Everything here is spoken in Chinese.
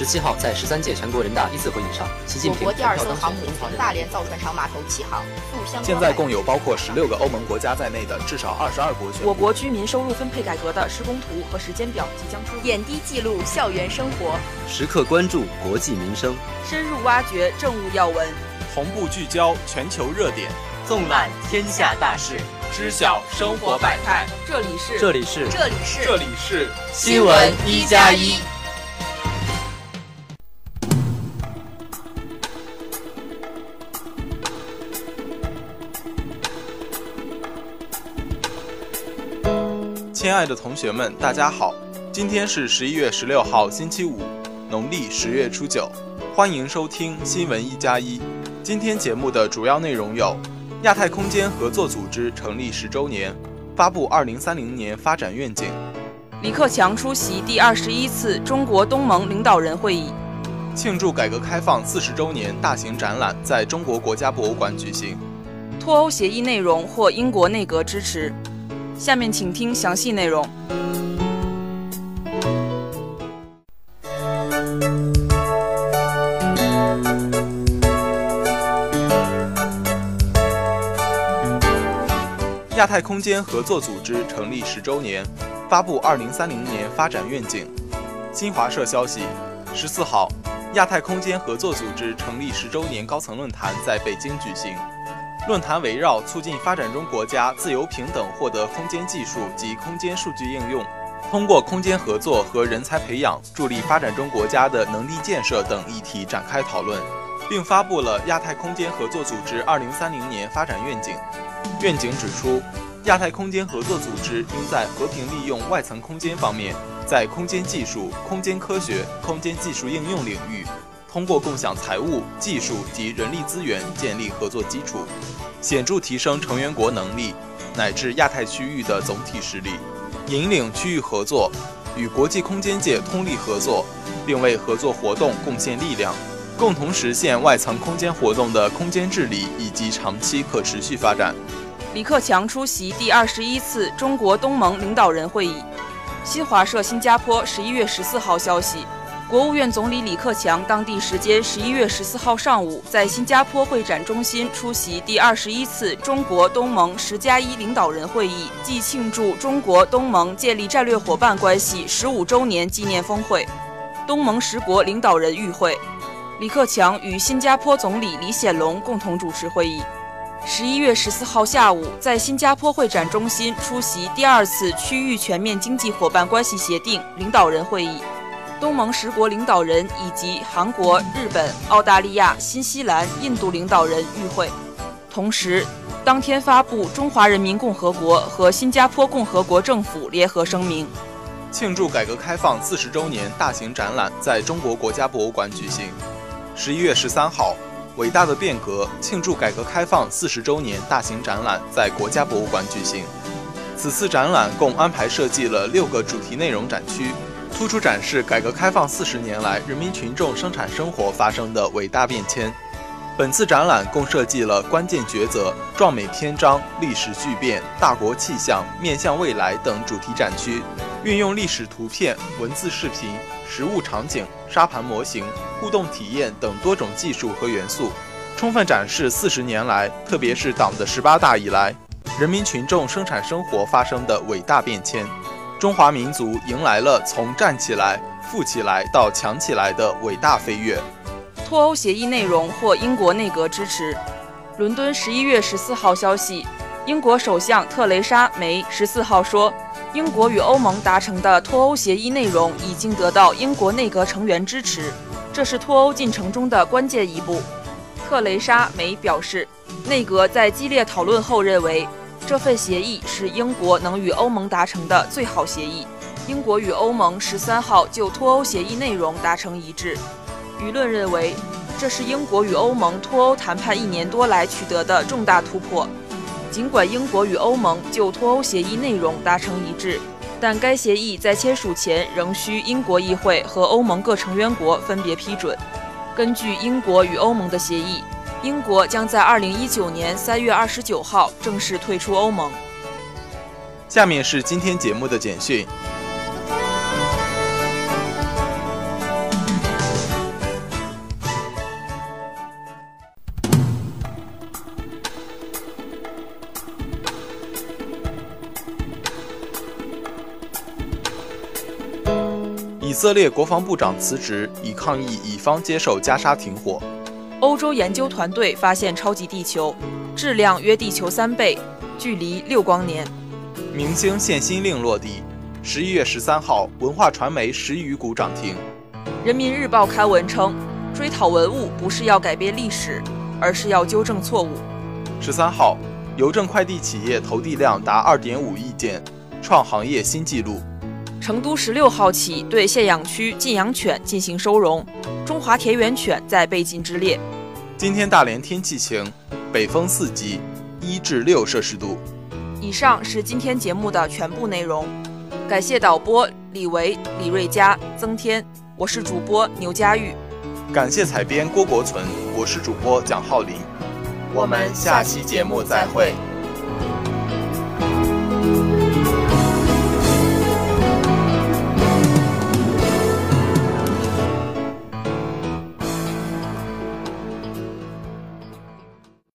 十七号，在十三届全国人大一次会议上，习近平我国第二艘航母从大连造船厂码头起航。现在共有包括十六个欧盟国家在内的至少二十二国。我国居民收入分配改革的施工图和时间表即将出。点滴记录校园生活，时刻关注国际民生，深入挖掘政务要闻，同步聚焦全球热点，纵览天下大事，知晓生活百态。这里是，这里是，这里是，这里是新闻一加一。亲爱的同学们，大家好！今天是十一月十六号，星期五，农历十月初九。欢迎收听新闻一加一。今天节目的主要内容有：亚太空间合作组织成立十周年，发布二零三零年发展愿景；李克强出席第二十一次中国东盟领导人会议；庆祝改革开放四十周年大型展览在中国国家博物馆举行；脱欧协议内容获英国内阁支持。下面请听详细内容。亚太空间合作组织成立十周年，发布二零三零年发展愿景。新华社消息，十四号，亚太空间合作组织成立十周年高层论坛在北京举行。论坛围绕促进发展中国家自由平等获得空间技术及空间数据应用，通过空间合作和人才培养助力发展中国家的能力建设等议题展开讨论，并发布了亚太空间合作组织二零三零年发展愿景。愿景指出，亚太空间合作组织应在和平利用外层空间方面，在空间技术、空间科学、空间技术应用领域。通过共享财务、技术及人力资源建立合作基础，显著提升成员国能力乃至亚太区域的总体实力，引领区域合作，与国际空间界通力合作，并为合作活动贡献力量，共同实现外层空间活动的空间治理以及长期可持续发展。李克强出席第二十一次中国东盟领导人会议。新华社新加坡十一月十四号消息。国务院总理李克强当地时间十一月十四号上午在新加坡会展中心出席第二十一次中国东盟十加一领导人会议暨庆祝中国东盟建立战略伙伴关系十五周年纪念峰会，东盟十国领导人与会。李克强与新加坡总理李显龙共同主持会议。十一月十四号下午在新加坡会展中心出席第二次区域全面经济伙伴关系协定领导人会议。东盟十国领导人以及韩国、日本、澳大利亚、新西兰、印度领导人与会。同时，当天发布中华人民共和国和新加坡共和国政府联合声明，庆祝改革开放四十周年大型展览在中国国家博物馆举行。十一月十三号，伟大的变革庆祝改革开放四十周年大型展览在国家博物馆举行。此次展览共安排设计了六个主题内容展区。突出展示改革开放四十年来人民群众生产生活发生的伟大变迁。本次展览共设计了关键抉择、壮美篇章、历史巨变、大国气象、面向未来等主题展区，运用历史图片、文字、视频、实物场景、沙盘模型、互动体验等多种技术和元素，充分展示四十年来，特别是党的十八大以来，人民群众生产生活发生的伟大变迁。中华民族迎来了从站起来、富起来到强起来的伟大飞跃。脱欧协议内容获英国内阁支持。伦敦十一月十四号消息，英国首相特蕾莎梅十四号说，英国与欧盟达成的脱欧协议内容已经得到英国内阁成员支持，这是脱欧进程中的关键一步。特蕾莎梅表示，内阁在激烈讨论后认为。这份协议是英国能与欧盟达成的最好协议。英国与欧盟十三号就脱欧协议内容达成一致。舆论认为，这是英国与欧盟脱欧谈判一年多来取得的重大突破。尽管英国与欧盟就脱欧协议内容达成一致，但该协议在签署前仍需英国议会和欧盟各成员国分别批准。根据英国与欧盟的协议。英国将在二零一九年三月二十九号正式退出欧盟。下面是今天节目的简讯。以色列国防部长辞职以抗议乙方接受加沙停火。欧洲研究团队发现超级地球，质量约地球三倍，距离六光年。明星限薪令落地。十一月十三号，文化传媒十余股涨停。人民日报刊文称，追讨文物不是要改变历史，而是要纠正错误。十三号，邮政快递企业投递量达二点五亿件，创行业新纪录。成都十六号起对限养区禁养犬进行收容，中华田园犬在被禁之列。今天大连天气晴，北风四级，一至六摄氏度。以上是今天节目的全部内容，感谢导播李维、李瑞佳、曾天，我是主播牛佳玉，感谢采编郭国存，我是主播蒋浩林，我们下期节目再会。